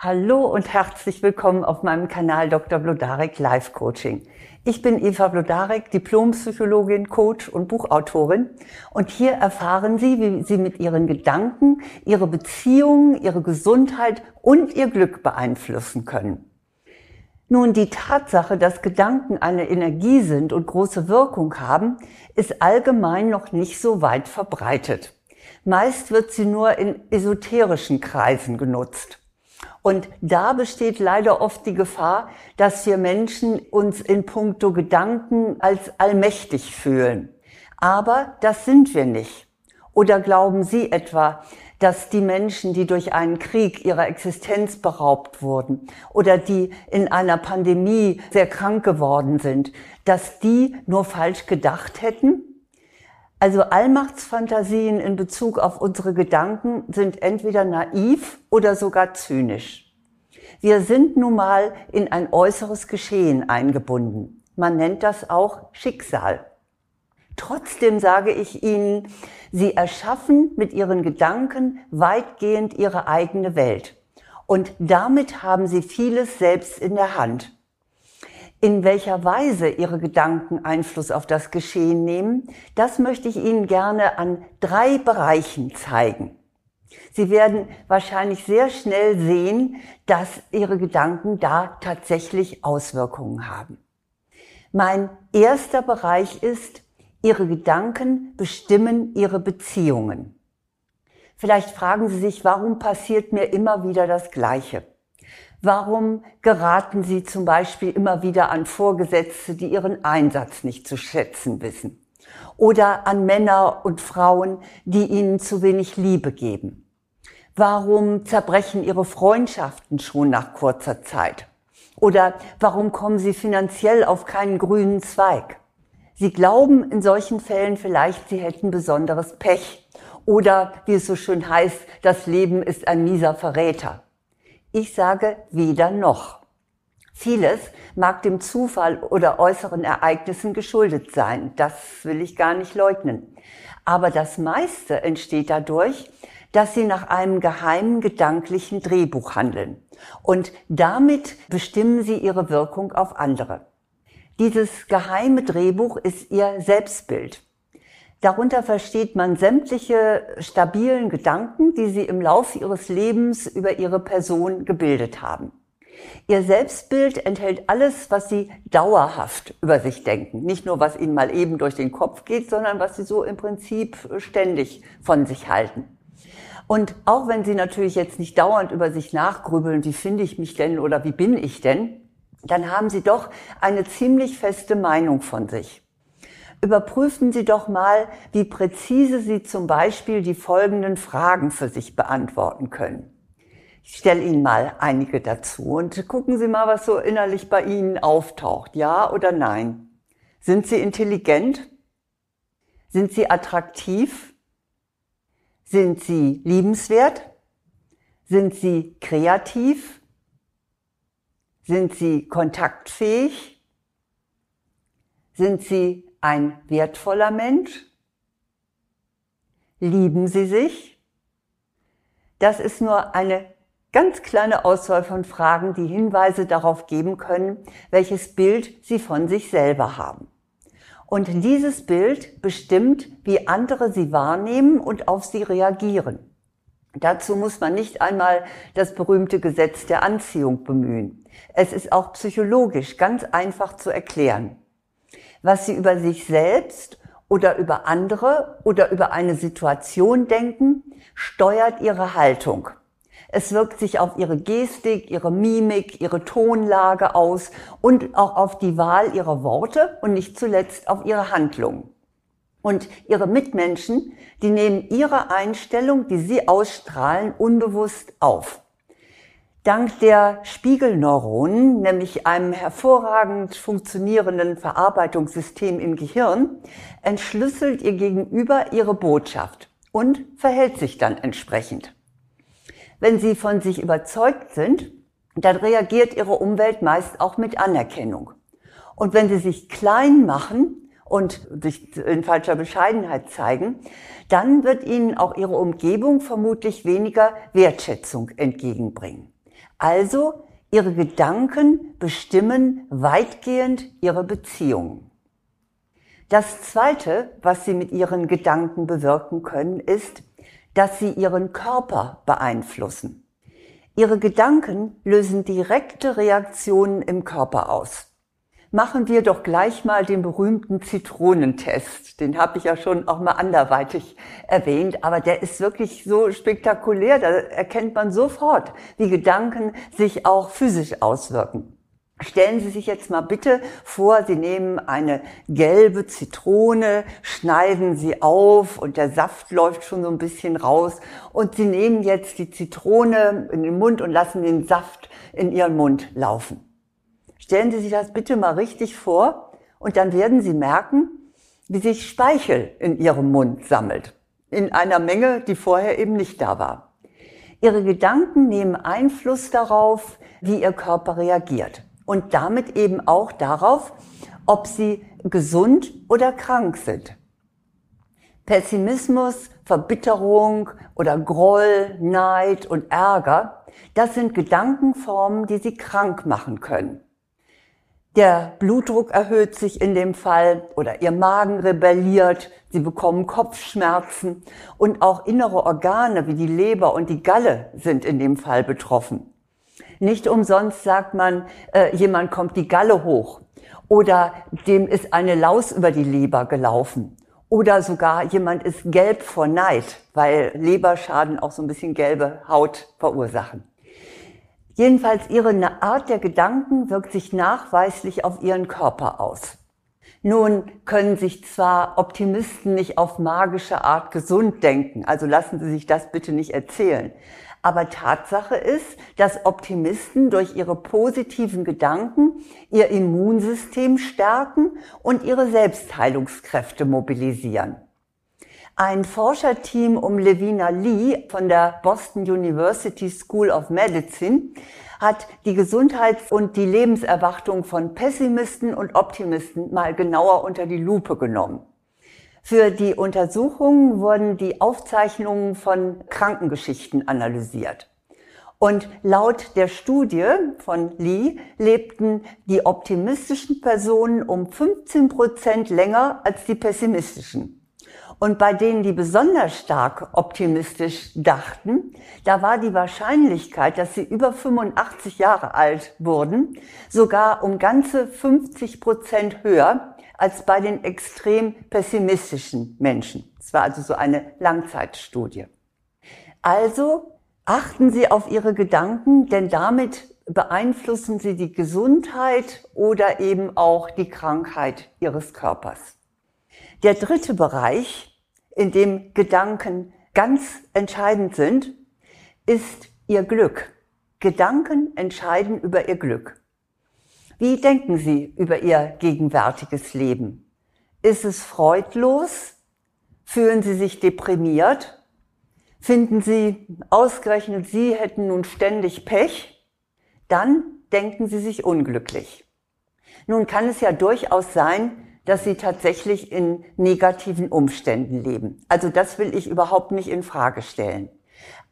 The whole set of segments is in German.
Hallo und herzlich willkommen auf meinem Kanal Dr. Blodarek Life Coaching. Ich bin Eva Blodarek, Diplompsychologin, Coach und Buchautorin. Und hier erfahren Sie, wie Sie mit Ihren Gedanken Ihre Beziehungen, Ihre Gesundheit und Ihr Glück beeinflussen können. Nun, die Tatsache, dass Gedanken eine Energie sind und große Wirkung haben, ist allgemein noch nicht so weit verbreitet. Meist wird sie nur in esoterischen Kreisen genutzt. Und da besteht leider oft die Gefahr, dass wir Menschen uns in puncto Gedanken als allmächtig fühlen. Aber das sind wir nicht. Oder glauben Sie etwa, dass die Menschen, die durch einen Krieg ihrer Existenz beraubt wurden oder die in einer Pandemie sehr krank geworden sind, dass die nur falsch gedacht hätten? Also Allmachtsfantasien in Bezug auf unsere Gedanken sind entweder naiv oder sogar zynisch. Wir sind nun mal in ein äußeres Geschehen eingebunden. Man nennt das auch Schicksal. Trotzdem sage ich Ihnen, Sie erschaffen mit Ihren Gedanken weitgehend Ihre eigene Welt. Und damit haben Sie vieles selbst in der Hand in welcher Weise Ihre Gedanken Einfluss auf das Geschehen nehmen, das möchte ich Ihnen gerne an drei Bereichen zeigen. Sie werden wahrscheinlich sehr schnell sehen, dass Ihre Gedanken da tatsächlich Auswirkungen haben. Mein erster Bereich ist, Ihre Gedanken bestimmen Ihre Beziehungen. Vielleicht fragen Sie sich, warum passiert mir immer wieder das Gleiche? Warum geraten Sie zum Beispiel immer wieder an Vorgesetzte, die ihren Einsatz nicht zu schätzen wissen? Oder an Männer und Frauen, die Ihnen zu wenig Liebe geben? Warum zerbrechen Ihre Freundschaften schon nach kurzer Zeit? Oder warum kommen Sie finanziell auf keinen grünen Zweig? Sie glauben in solchen Fällen vielleicht, Sie hätten besonderes Pech. Oder, wie es so schön heißt, das Leben ist ein mieser Verräter. Ich sage weder noch. Vieles mag dem Zufall oder äußeren Ereignissen geschuldet sein. Das will ich gar nicht leugnen. Aber das meiste entsteht dadurch, dass sie nach einem geheimen gedanklichen Drehbuch handeln. Und damit bestimmen sie ihre Wirkung auf andere. Dieses geheime Drehbuch ist ihr Selbstbild. Darunter versteht man sämtliche stabilen Gedanken, die sie im Laufe ihres Lebens über ihre Person gebildet haben. Ihr Selbstbild enthält alles, was sie dauerhaft über sich denken. Nicht nur, was ihnen mal eben durch den Kopf geht, sondern was sie so im Prinzip ständig von sich halten. Und auch wenn sie natürlich jetzt nicht dauernd über sich nachgrübeln, wie finde ich mich denn oder wie bin ich denn, dann haben sie doch eine ziemlich feste Meinung von sich. Überprüfen Sie doch mal, wie präzise Sie zum Beispiel die folgenden Fragen für sich beantworten können. Ich stelle Ihnen mal einige dazu und gucken Sie mal, was so innerlich bei Ihnen auftaucht. Ja oder nein? Sind Sie intelligent? Sind Sie attraktiv? Sind Sie liebenswert? Sind Sie kreativ? Sind Sie kontaktfähig? Sind Sie ein wertvoller Mensch? Lieben Sie sich? Das ist nur eine ganz kleine Auswahl von Fragen, die Hinweise darauf geben können, welches Bild Sie von sich selber haben. Und dieses Bild bestimmt, wie andere Sie wahrnehmen und auf Sie reagieren. Dazu muss man nicht einmal das berühmte Gesetz der Anziehung bemühen. Es ist auch psychologisch ganz einfach zu erklären was sie über sich selbst oder über andere oder über eine Situation denken, steuert ihre Haltung. Es wirkt sich auf ihre Gestik, ihre Mimik, ihre Tonlage aus und auch auf die Wahl ihrer Worte und nicht zuletzt auf ihre Handlungen. Und ihre Mitmenschen, die nehmen ihre Einstellung, die sie ausstrahlen, unbewusst auf. Dank der Spiegelneuronen, nämlich einem hervorragend funktionierenden Verarbeitungssystem im Gehirn, entschlüsselt ihr Gegenüber ihre Botschaft und verhält sich dann entsprechend. Wenn sie von sich überzeugt sind, dann reagiert ihre Umwelt meist auch mit Anerkennung. Und wenn sie sich klein machen und sich in falscher Bescheidenheit zeigen, dann wird ihnen auch ihre Umgebung vermutlich weniger Wertschätzung entgegenbringen. Also, Ihre Gedanken bestimmen weitgehend Ihre Beziehungen. Das Zweite, was Sie mit Ihren Gedanken bewirken können, ist, dass Sie Ihren Körper beeinflussen. Ihre Gedanken lösen direkte Reaktionen im Körper aus machen wir doch gleich mal den berühmten Zitronentest. Den habe ich ja schon auch mal anderweitig erwähnt, aber der ist wirklich so spektakulär, da erkennt man sofort, wie Gedanken sich auch physisch auswirken. Stellen Sie sich jetzt mal bitte vor, Sie nehmen eine gelbe Zitrone, schneiden sie auf und der Saft läuft schon so ein bisschen raus und Sie nehmen jetzt die Zitrone in den Mund und lassen den Saft in Ihren Mund laufen. Stellen Sie sich das bitte mal richtig vor und dann werden Sie merken, wie sich Speichel in Ihrem Mund sammelt. In einer Menge, die vorher eben nicht da war. Ihre Gedanken nehmen Einfluss darauf, wie Ihr Körper reagiert. Und damit eben auch darauf, ob Sie gesund oder krank sind. Pessimismus, Verbitterung oder Groll, Neid und Ärger, das sind Gedankenformen, die Sie krank machen können. Der Blutdruck erhöht sich in dem Fall oder ihr Magen rebelliert, sie bekommen Kopfschmerzen und auch innere Organe wie die Leber und die Galle sind in dem Fall betroffen. Nicht umsonst sagt man, äh, jemand kommt die Galle hoch oder dem ist eine Laus über die Leber gelaufen oder sogar jemand ist gelb vor Neid, weil Leberschaden auch so ein bisschen gelbe Haut verursachen. Jedenfalls ihre Art der Gedanken wirkt sich nachweislich auf ihren Körper aus. Nun können sich zwar Optimisten nicht auf magische Art gesund denken, also lassen Sie sich das bitte nicht erzählen. Aber Tatsache ist, dass Optimisten durch ihre positiven Gedanken ihr Immunsystem stärken und ihre Selbstheilungskräfte mobilisieren. Ein Forscherteam um Levina Lee von der Boston University School of Medicine hat die Gesundheits- und die Lebenserwartung von Pessimisten und Optimisten mal genauer unter die Lupe genommen. Für die Untersuchungen wurden die Aufzeichnungen von Krankengeschichten analysiert. Und laut der Studie von Lee lebten die optimistischen Personen um 15 Prozent länger als die pessimistischen. Und bei denen, die besonders stark optimistisch dachten, da war die Wahrscheinlichkeit, dass sie über 85 Jahre alt wurden, sogar um ganze 50 Prozent höher als bei den extrem pessimistischen Menschen. Es war also so eine Langzeitstudie. Also achten Sie auf Ihre Gedanken, denn damit beeinflussen Sie die Gesundheit oder eben auch die Krankheit Ihres Körpers. Der dritte Bereich, in dem Gedanken ganz entscheidend sind, ist Ihr Glück. Gedanken entscheiden über Ihr Glück. Wie denken Sie über Ihr gegenwärtiges Leben? Ist es freudlos? Fühlen Sie sich deprimiert? Finden Sie, ausgerechnet Sie hätten nun ständig Pech? Dann denken Sie sich unglücklich. Nun kann es ja durchaus sein, dass sie tatsächlich in negativen Umständen leben. Also das will ich überhaupt nicht in Frage stellen.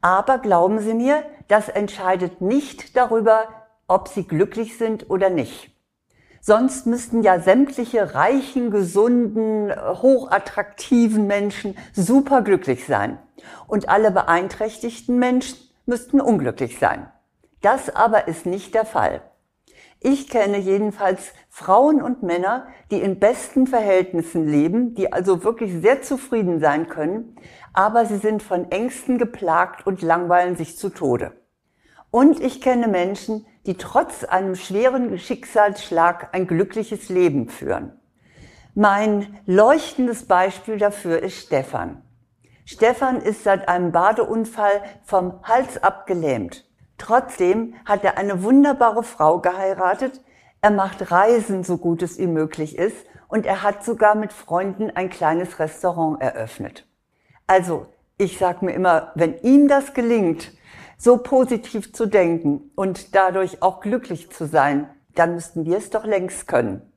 Aber glauben Sie mir, das entscheidet nicht darüber, ob Sie glücklich sind oder nicht. Sonst müssten ja sämtliche reichen, gesunden, hochattraktiven Menschen superglücklich sein. Und alle beeinträchtigten Menschen müssten unglücklich sein. Das aber ist nicht der Fall. Ich kenne jedenfalls Frauen und Männer, die in besten Verhältnissen leben, die also wirklich sehr zufrieden sein können, aber sie sind von Ängsten geplagt und langweilen sich zu Tode. Und ich kenne Menschen, die trotz einem schweren Schicksalsschlag ein glückliches Leben führen. Mein leuchtendes Beispiel dafür ist Stefan. Stefan ist seit einem Badeunfall vom Hals ab gelähmt. Trotzdem hat er eine wunderbare Frau geheiratet. Er macht Reisen, so gut es ihm möglich ist. Und er hat sogar mit Freunden ein kleines Restaurant eröffnet. Also, ich sage mir immer, wenn ihm das gelingt, so positiv zu denken und dadurch auch glücklich zu sein, dann müssten wir es doch längst können.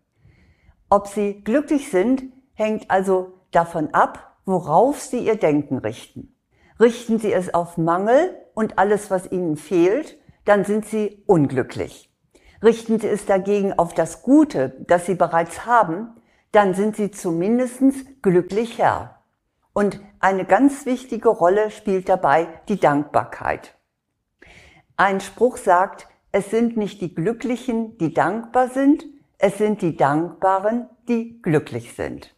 Ob sie glücklich sind, hängt also davon ab, worauf sie ihr Denken richten. Richten sie es auf Mangel und alles, was ihnen fehlt, dann sind Sie unglücklich. Richten Sie es dagegen auf das Gute, das Sie bereits haben, dann sind Sie zumindest glücklich Herr. Und eine ganz wichtige Rolle spielt dabei die Dankbarkeit. Ein Spruch sagt, es sind nicht die Glücklichen, die dankbar sind, es sind die Dankbaren, die glücklich sind.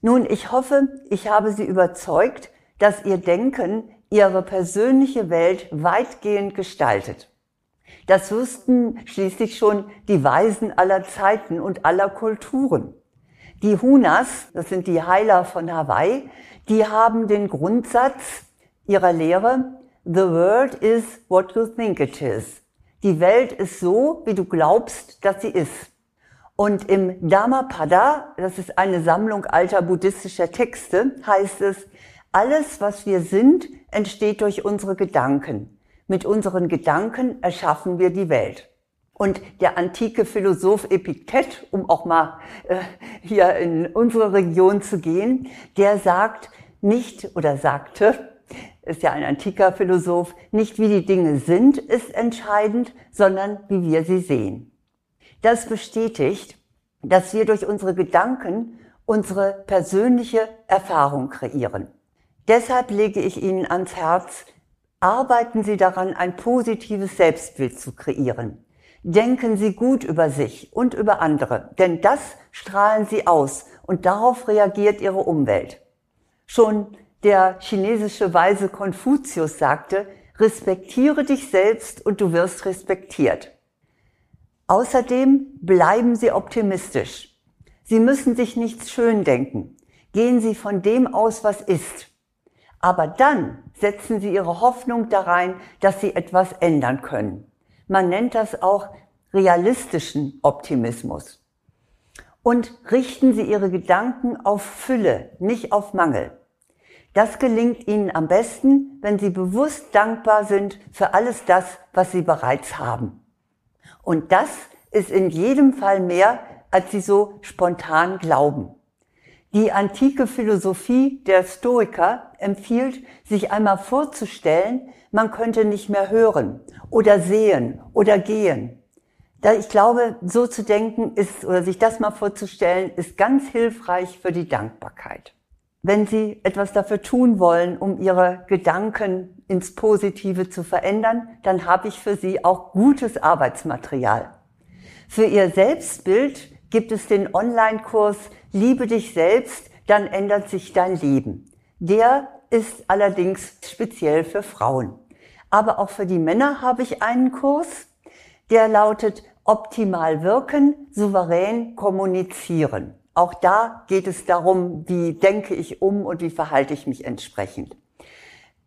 Nun, ich hoffe, ich habe Sie überzeugt, dass Ihr Denken Ihre persönliche Welt weitgehend gestaltet. Das wussten schließlich schon die Weisen aller Zeiten und aller Kulturen. Die Hunas, das sind die Heiler von Hawaii, die haben den Grundsatz ihrer Lehre, The world is what you think it is. Die Welt ist so, wie du glaubst, dass sie ist. Und im Dhammapada, das ist eine Sammlung alter buddhistischer Texte, heißt es, alles, was wir sind, entsteht durch unsere Gedanken. Mit unseren Gedanken erschaffen wir die Welt. Und der antike Philosoph Epiktet, um auch mal äh, hier in unsere Region zu gehen, der sagt nicht oder sagte, ist ja ein antiker Philosoph, nicht wie die Dinge sind, ist entscheidend, sondern wie wir sie sehen. Das bestätigt, dass wir durch unsere Gedanken unsere persönliche Erfahrung kreieren. Deshalb lege ich Ihnen ans Herz, arbeiten Sie daran, ein positives Selbstbild zu kreieren. Denken Sie gut über sich und über andere, denn das strahlen Sie aus und darauf reagiert Ihre Umwelt. Schon der chinesische Weise Konfuzius sagte, respektiere dich selbst und du wirst respektiert. Außerdem bleiben Sie optimistisch. Sie müssen sich nichts schön denken. Gehen Sie von dem aus, was ist. Aber dann setzen Sie Ihre Hoffnung da rein, dass Sie etwas ändern können. Man nennt das auch realistischen Optimismus. Und richten Sie Ihre Gedanken auf Fülle, nicht auf Mangel. Das gelingt Ihnen am besten, wenn Sie bewusst dankbar sind für alles das, was Sie bereits haben. Und das ist in jedem Fall mehr, als sie so spontan glauben. Die antike Philosophie der Stoiker empfiehlt, sich einmal vorzustellen, man könnte nicht mehr hören oder sehen oder gehen. Da ich glaube, so zu denken ist, oder sich das mal vorzustellen, ist ganz hilfreich für die Dankbarkeit. Wenn Sie etwas dafür tun wollen, um Ihre Gedanken ins Positive zu verändern, dann habe ich für Sie auch gutes Arbeitsmaterial. Für Ihr Selbstbild gibt es den Online-Kurs Liebe dich selbst, dann ändert sich dein Leben. Der ist allerdings speziell für Frauen. Aber auch für die Männer habe ich einen Kurs, der lautet Optimal wirken, souverän kommunizieren. Auch da geht es darum, wie denke ich um und wie verhalte ich mich entsprechend.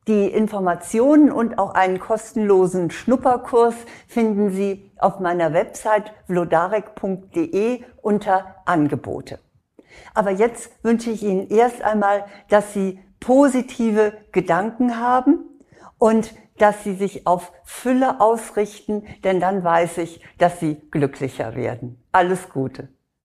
Die Informationen und auch einen kostenlosen Schnupperkurs finden Sie auf meiner Website vlodarek.de unter Angebote. Aber jetzt wünsche ich Ihnen erst einmal, dass Sie positive Gedanken haben und dass Sie sich auf Fülle ausrichten, denn dann weiß ich, dass Sie glücklicher werden. Alles Gute.